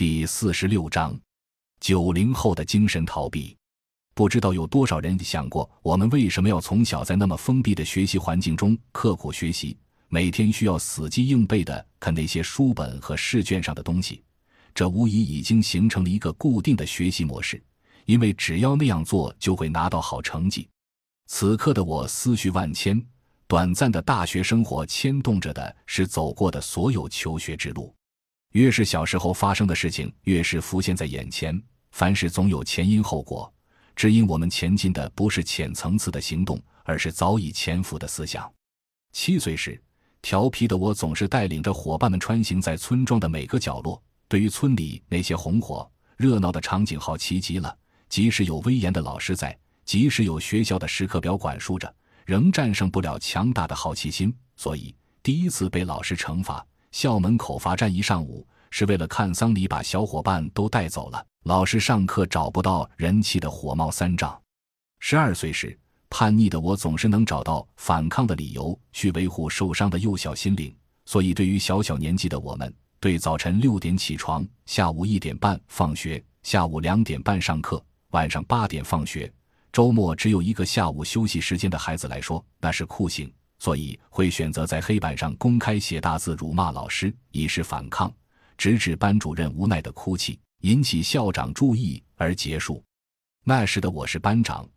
第四十六章：九零后的精神逃避。不知道有多少人想过，我们为什么要从小在那么封闭的学习环境中刻苦学习，每天需要死记硬背的看那些书本和试卷上的东西？这无疑已经形成了一个固定的学习模式，因为只要那样做，就会拿到好成绩。此刻的我思绪万千，短暂的大学生活牵动着的是走过的所有求学之路。越是小时候发生的事情，越是浮现在眼前。凡事总有前因后果。指引我们前进的不是浅层次的行动，而是早已潜伏的思想。七岁时，调皮的我总是带领着伙伴们穿行在村庄的每个角落，对于村里那些红火热闹的场景好奇极了。即使有威严的老师在，即使有学校的时刻表管束着，仍战胜不了强大的好奇心。所以，第一次被老师惩罚，校门口罚站一上午。是为了看桑尼把小伙伴都带走了，老师上课找不到人，气得火冒三丈。十二岁时，叛逆的我总是能找到反抗的理由，去维护受伤的幼小心灵。所以，对于小小年纪的我们，对早晨六点起床、下午一点半放学、下午两点半上课、晚上八点放学、周末只有一个下午休息时间的孩子来说，那是酷刑。所以，会选择在黑板上公开写大字辱骂老师，以示反抗。直至班主任无奈的哭泣，引起校长注意而结束。那时的我是班长，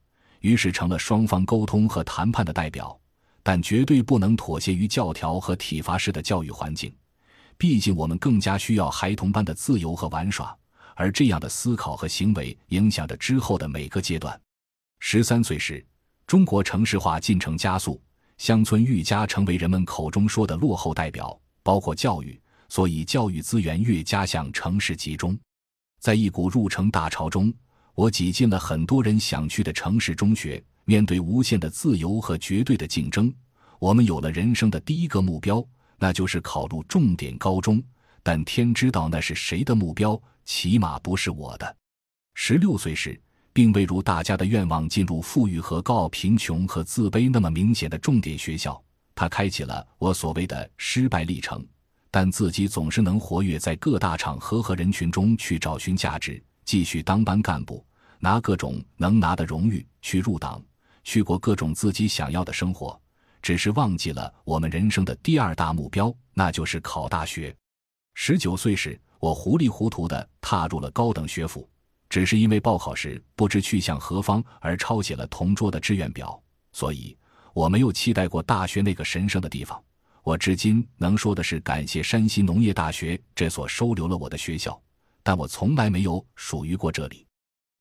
于是成了双方沟通和谈判的代表，但绝对不能妥协于教条和体罚式的教育环境。毕竟我们更加需要孩童般的自由和玩耍，而这样的思考和行为影响着之后的每个阶段。十三岁时，中国城市化进程加速，乡村愈加成为人们口中说的落后代表，包括教育。所以，教育资源越加向城市集中。在一股入城大潮中，我挤进了很多人想去的城市中学。面对无限的自由和绝对的竞争，我们有了人生的第一个目标，那就是考入重点高中。但天知道那是谁的目标，起码不是我的。十六岁时，并未如大家的愿望进入富裕和高傲、贫穷和自卑那么明显的重点学校。它开启了我所谓的失败历程。但自己总是能活跃在各大场合和人群中去找寻价值，继续当班干部，拿各种能拿的荣誉，去入党，去过各种自己想要的生活。只是忘记了我们人生的第二大目标，那就是考大学。十九岁时，我糊里糊涂地踏入了高等学府，只是因为报考时不知去向何方而抄写了同桌的志愿表，所以我没有期待过大学那个神圣的地方。我至今能说的是感谢山西农业大学这所收留了我的学校，但我从来没有属于过这里。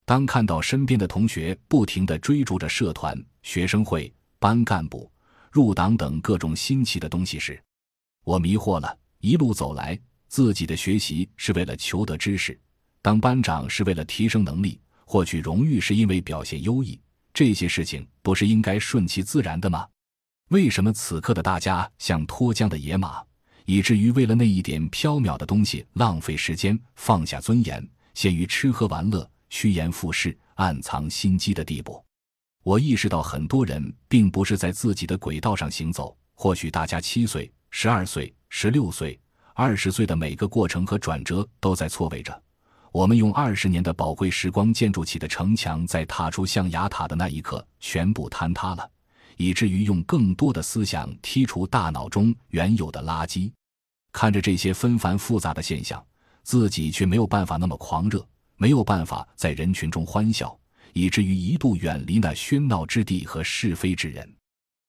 当看到身边的同学不停地追逐着社团、学生会、班干部、入党等各种新奇的东西时，我迷惑了。一路走来，自己的学习是为了求得知识，当班长是为了提升能力，获取荣誉是因为表现优异，这些事情不是应该顺其自然的吗？为什么此刻的大家像脱缰的野马，以至于为了那一点缥缈的东西浪费时间、放下尊严，陷于吃喝玩乐、趋炎附势、暗藏心机的地步？我意识到，很多人并不是在自己的轨道上行走。或许大家七岁、十二岁、十六岁、二十岁的每个过程和转折都在错位着。我们用二十年的宝贵时光建筑起的城墙，在踏出象牙塔的那一刻，全部坍塌了。以至于用更多的思想剔除大脑中原有的垃圾，看着这些纷繁复杂的现象，自己却没有办法那么狂热，没有办法在人群中欢笑，以至于一度远离那喧闹之地和是非之人，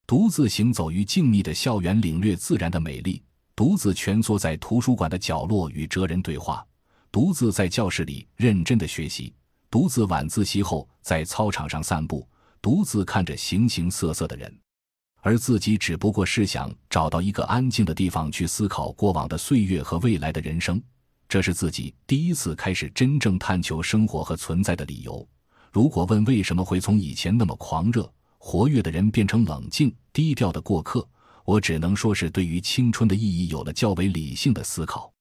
独自行走于静谧的校园，领略自然的美丽；独自蜷缩在图书馆的角落与哲人对话；独自在教室里认真的学习；独自晚自习后在操场上散步。独自看着形形色色的人，而自己只不过是想找到一个安静的地方去思考过往的岁月和未来的人生。这是自己第一次开始真正探求生活和存在的理由。如果问为什么会从以前那么狂热、活跃的人变成冷静、低调的过客，我只能说是对于青春的意义有了较为理性的思考。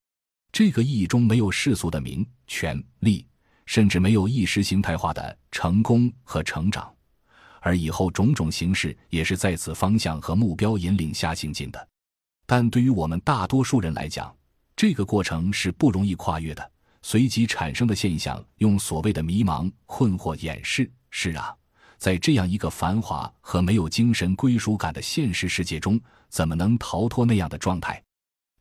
这个意义中没有世俗的名、权、利，甚至没有意识形态化的成功和成长。而以后种种形式也是在此方向和目标引领下行进的，但对于我们大多数人来讲，这个过程是不容易跨越的。随即产生的现象，用所谓的迷茫、困惑掩饰。是啊，在这样一个繁华和没有精神归属感的现实世界中，怎么能逃脱那样的状态？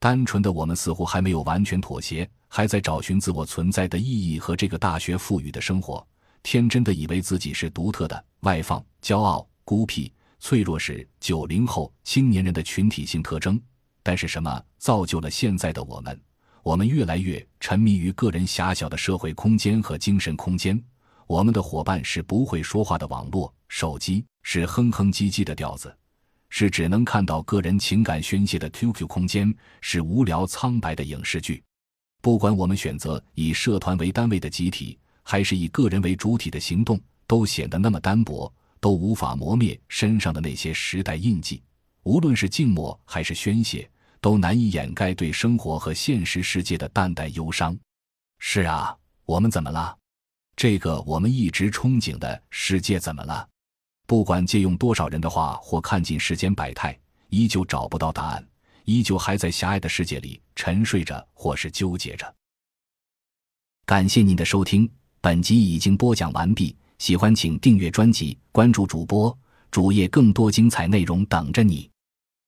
单纯的我们似乎还没有完全妥协，还在找寻自我存在的意义和这个大学赋予的生活。天真的以为自己是独特的、外放、骄傲、孤僻、脆弱，是九零后青年人的群体性特征。但是什么造就了现在的我们？我们越来越沉迷于个人狭小的社会空间和精神空间。我们的伙伴是不会说话的网络手机，是哼哼唧唧的调子，是只能看到个人情感宣泄的 QQ 空间，是无聊苍白的影视剧。不管我们选择以社团为单位的集体，还是以个人为主体的行动，都显得那么单薄，都无法磨灭身上的那些时代印记。无论是静默还是宣泄。都难以掩盖对生活和现实世界的淡淡忧伤。是啊，我们怎么了？这个我们一直憧憬的世界怎么了？不管借用多少人的话或看尽世间百态，依旧找不到答案，依旧还在狭隘的世界里沉睡着或是纠结着。感谢您的收听，本集已经播讲完毕。喜欢请订阅专辑，关注主播主页，更多精彩内容等着你。